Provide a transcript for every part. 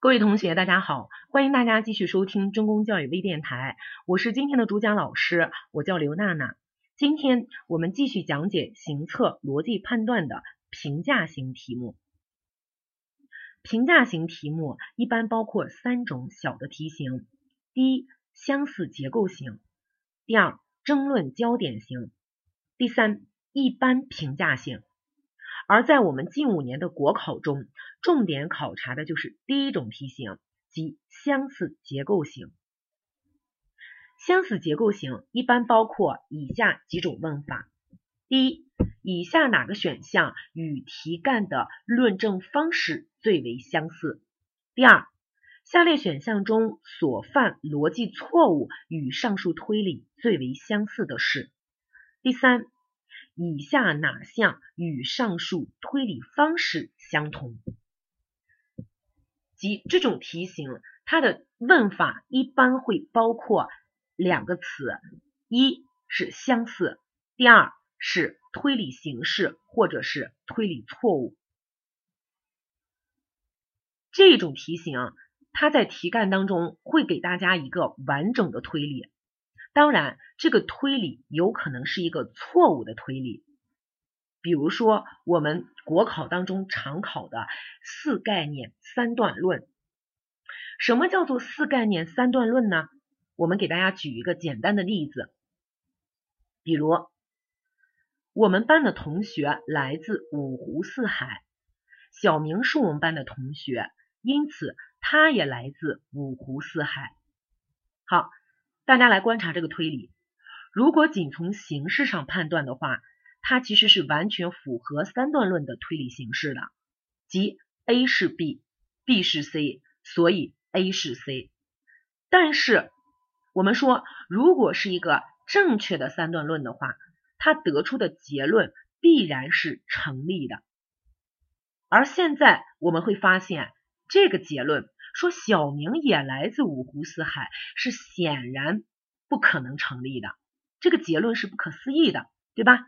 各位同学，大家好，欢迎大家继续收听中公教育微电台，我是今天的主讲老师，我叫刘娜娜。今天我们继续讲解行测逻辑判断的评价型题目。评价型题目一般包括三种小的题型：第一，相似结构型；第二，争论焦点型；第三，一般评价型。而在我们近五年的国考中，重点考察的就是第一种题型，即相似结构型。相似结构型一般包括以下几种问法：第一，以下哪个选项与题干的论证方式最为相似？第二，下列选项中所犯逻辑错误与上述推理最为相似的是？第三。以下哪项与上述推理方式相同？即这种题型，它的问法一般会包括两个词：一是相似，第二是推理形式或者是推理错误。这种题型，它在题干当中会给大家一个完整的推理。当然，这个推理有可能是一个错误的推理，比如说我们国考当中常考的四概念三段论。什么叫做四概念三段论呢？我们给大家举一个简单的例子，比如我们班的同学来自五湖四海，小明是我们班的同学，因此他也来自五湖四海。好。大家来观察这个推理，如果仅从形式上判断的话，它其实是完全符合三段论的推理形式的，即 A 是 B，B 是 C，所以 A 是 C。但是我们说，如果是一个正确的三段论的话，它得出的结论必然是成立的。而现在我们会发现，这个结论。说小明也来自五湖四海是显然不可能成立的，这个结论是不可思议的，对吧？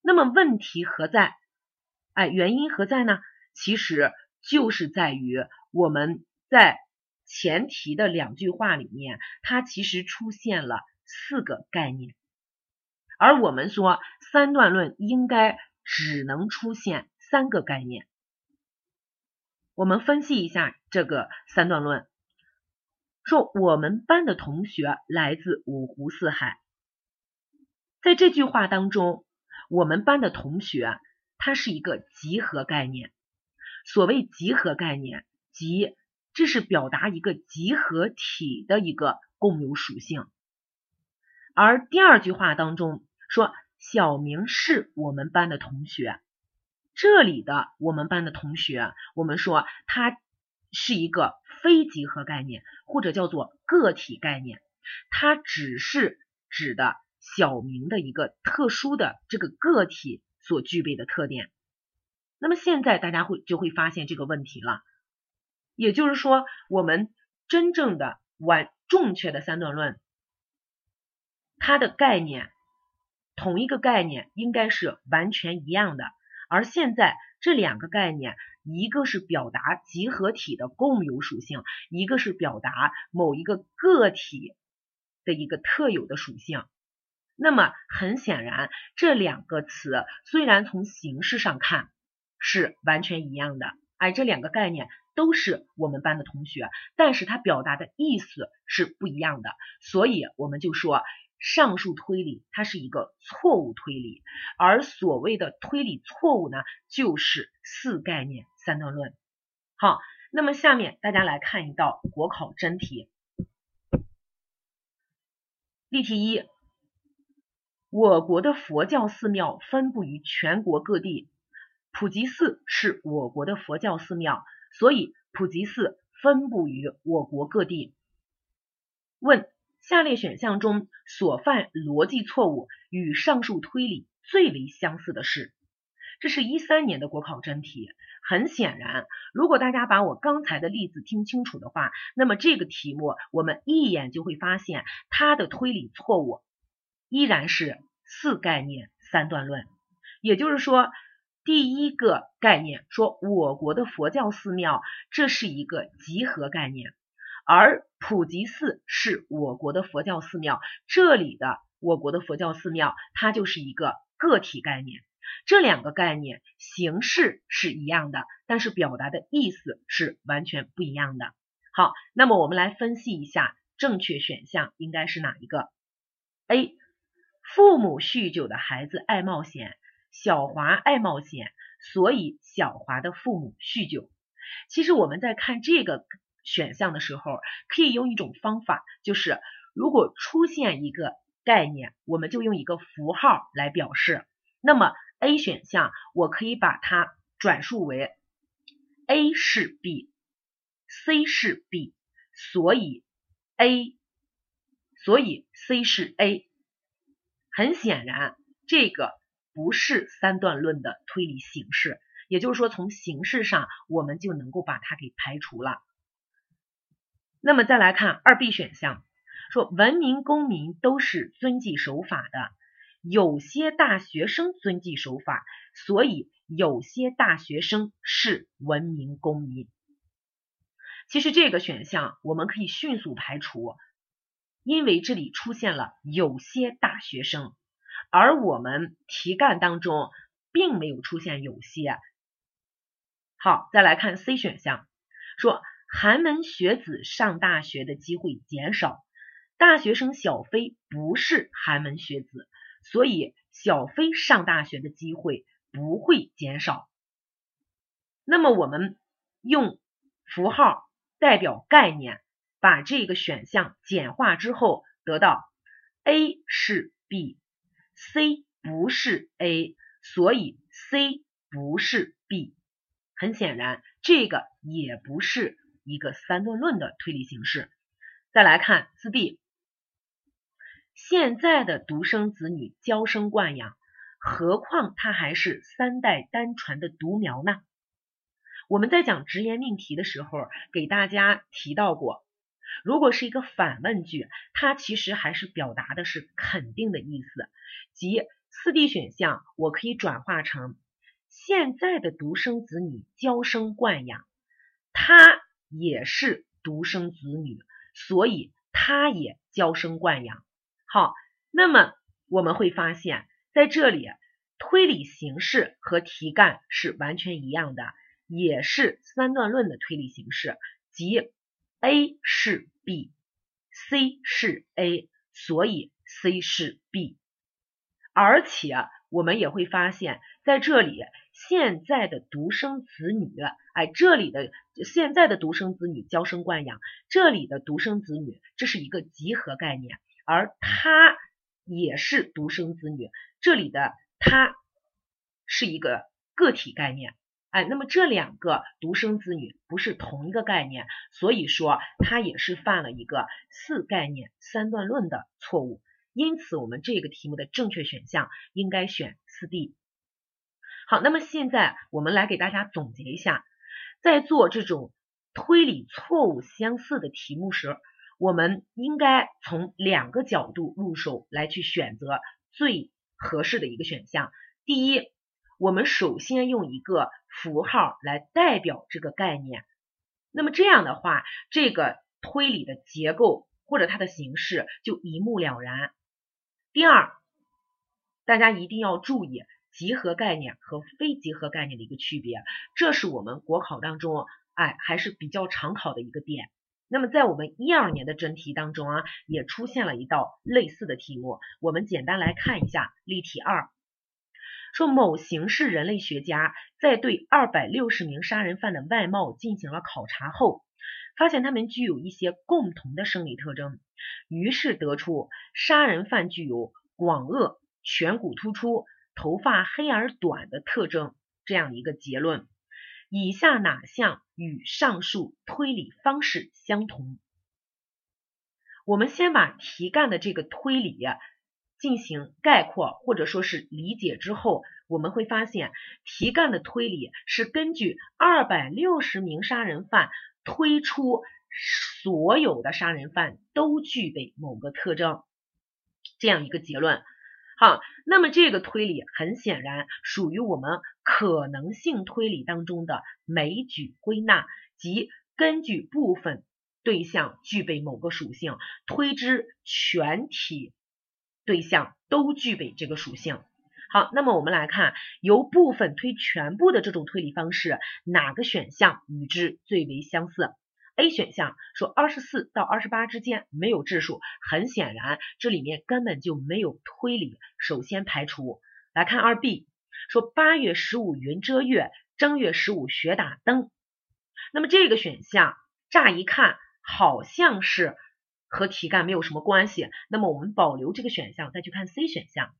那么问题何在？哎，原因何在呢？其实就是在于我们在前提的两句话里面，它其实出现了四个概念，而我们说三段论应该只能出现三个概念。我们分析一下这个三段论，说我们班的同学来自五湖四海，在这句话当中，我们班的同学它是一个集合概念。所谓集合概念，即这是表达一个集合体的一个共有属性。而第二句话当中说，小明是我们班的同学。这里的我们班的同学，我们说它是一个非集合概念，或者叫做个体概念，它只是指的小明的一个特殊的这个个体所具备的特点。那么现在大家会就会发现这个问题了，也就是说，我们真正的完正确的三段论，它的概念同一个概念应该是完全一样的。而现在这两个概念，一个是表达集合体的共有属性，一个是表达某一个个体的一个特有的属性。那么很显然，这两个词虽然从形式上看是完全一样的，哎，这两个概念都是我们班的同学，但是它表达的意思是不一样的，所以我们就说。上述推理它是一个错误推理，而所谓的推理错误呢，就是四概念三段论。好，那么下面大家来看一道国考真题。例题一：我国的佛教寺庙分布于全国各地，普吉寺是我国的佛教寺庙，所以普吉寺分布于我国各地。问。下列选项中所犯逻辑错误与上述推理最为相似的是？这是一三年的国考真题。很显然，如果大家把我刚才的例子听清楚的话，那么这个题目我们一眼就会发现它的推理错误依然是四概念三段论。也就是说，第一个概念说我国的佛教寺庙，这是一个集合概念，而普吉寺是我国的佛教寺庙，这里的我国的佛教寺庙，它就是一个个体概念。这两个概念形式是一样的，但是表达的意思是完全不一样的。好，那么我们来分析一下正确选项应该是哪一个？A，父母酗酒的孩子爱冒险。小华爱冒险，所以小华的父母酗酒。其实我们在看这个选项的时候，可以用一种方法，就是如果出现一个概念，我们就用一个符号来表示。那么 A 选项，我可以把它转述为 A 是 B，C 是 B，所以 A，所以 C 是 A。很显然，这个。不是三段论的推理形式，也就是说，从形式上我们就能够把它给排除了。那么再来看二 B 选项，说文明公民都是遵纪守法的，有些大学生遵纪守法，所以有些大学生是文明公民。其实这个选项我们可以迅速排除，因为这里出现了有些大学生。而我们题干当中并没有出现有些。好，再来看 C 选项，说寒门学子上大学的机会减少，大学生小飞不是寒门学子，所以小飞上大学的机会不会减少。那么我们用符号代表概念，把这个选项简化之后，得到 A 是 B。C 不是 A，所以 C 不是 B。很显然，这个也不是一个三段论的推理形式。再来看四 D，现在的独生子女娇生惯养，何况他还是三代单传的独苗呢？我们在讲直言命题的时候，给大家提到过，如果是一个反问句，它其实还是表达的是肯定的意思。即四 D 选项，我可以转化成现在的独生子女娇生惯养，他也是独生子女，所以他也娇生惯养。好，那么我们会发现，在这里推理形式和题干是完全一样的，也是三段论的推理形式，即 A 是 B，C 是 A，所以 C 是 B。而且我们也会发现，在这里现在的独生子女，哎，这里的现在的独生子女娇生惯养，这里的独生子女这是一个集合概念，而他也是独生子女，这里的他是一个个体概念，哎，那么这两个独生子女不是同一个概念，所以说他也是犯了一个四概念三段论的错误。因此，我们这个题目的正确选项应该选四 D。好，那么现在我们来给大家总结一下，在做这种推理错误相似的题目时，我们应该从两个角度入手来去选择最合适的一个选项。第一，我们首先用一个符号来代表这个概念，那么这样的话，这个推理的结构或者它的形式就一目了然。第二，大家一定要注意集合概念和非集合概念的一个区别，这是我们国考当中哎还是比较常考的一个点。那么在我们一二年的真题当中啊，也出现了一道类似的题目，我们简单来看一下例题二，说某刑事人类学家在对二百六十名杀人犯的外貌进行了考察后。发现他们具有一些共同的生理特征，于是得出杀人犯具有广颚、颧骨突出、头发黑而短的特征这样的一个结论。以下哪项与上述推理方式相同？我们先把题干的这个推理进行概括或者说是理解之后，我们会发现题干的推理是根据二百六十名杀人犯。推出所有的杀人犯都具备某个特征，这样一个结论。好，那么这个推理很显然属于我们可能性推理当中的枚举归纳，即根据部分对象具备某个属性，推知全体对象都具备这个属性。好，那么我们来看由部分推全部的这种推理方式，哪个选项与之最为相似？A 选项说二十四到二十八之间没有质数，很显然这里面根本就没有推理，首先排除。来看二 B 说八月十五云遮月，正月十五雪打灯。那么这个选项乍一看好像是和题干没有什么关系，那么我们保留这个选项，再去看 C 选项。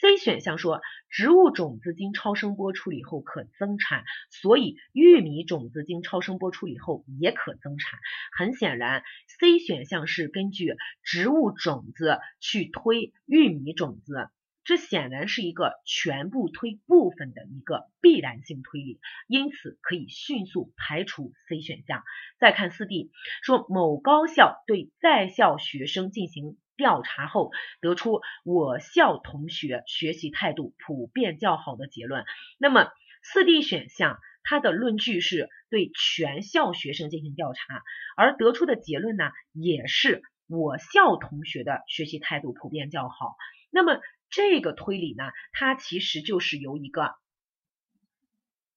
C 选项说植物种子经超声波处理后可增产，所以玉米种子经超声波处理后也可增产。很显然，C 选项是根据植物种子去推玉米种子。这显然是一个全部推部分的一个必然性推理，因此可以迅速排除 C 选项。再看四 D，说某高校对在校学生进行调查后，得出我校同学学习态度普遍较好的结论。那么四 D 选项它的论据是对全校学生进行调查，而得出的结论呢，也是我校同学的学习态度普遍较好。那么这个推理呢，它其实就是由一个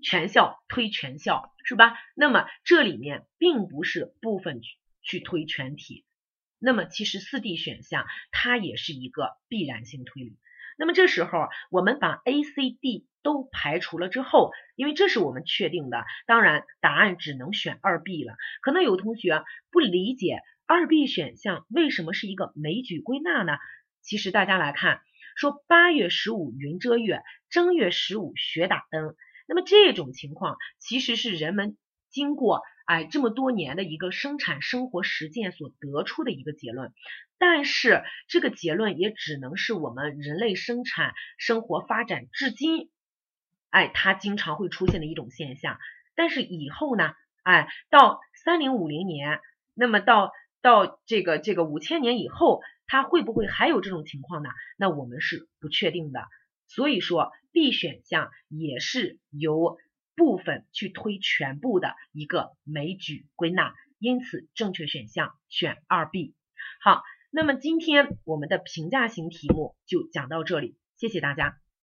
全校推全校，是吧？那么这里面并不是部分去去推全体。那么其实四 D 选项它也是一个必然性推理。那么这时候我们把 A、C、D 都排除了之后，因为这是我们确定的，当然答案只能选二 B 了。可能有同学不理解二 B 选项为什么是一个枚举归纳呢？其实大家来看。说八月十五云遮月，正月十五雪打灯。那么这种情况其实是人们经过哎这么多年的一个生产生活实践所得出的一个结论。但是这个结论也只能是我们人类生产生活发展至今，哎它经常会出现的一种现象。但是以后呢，哎到三零五零年，那么到到这个这个五千年以后。它会不会还有这种情况呢？那我们是不确定的。所以说 B 选项也是由部分去推全部的一个枚举归纳，因此正确选项选二 B。好，那么今天我们的评价型题目就讲到这里，谢谢大家。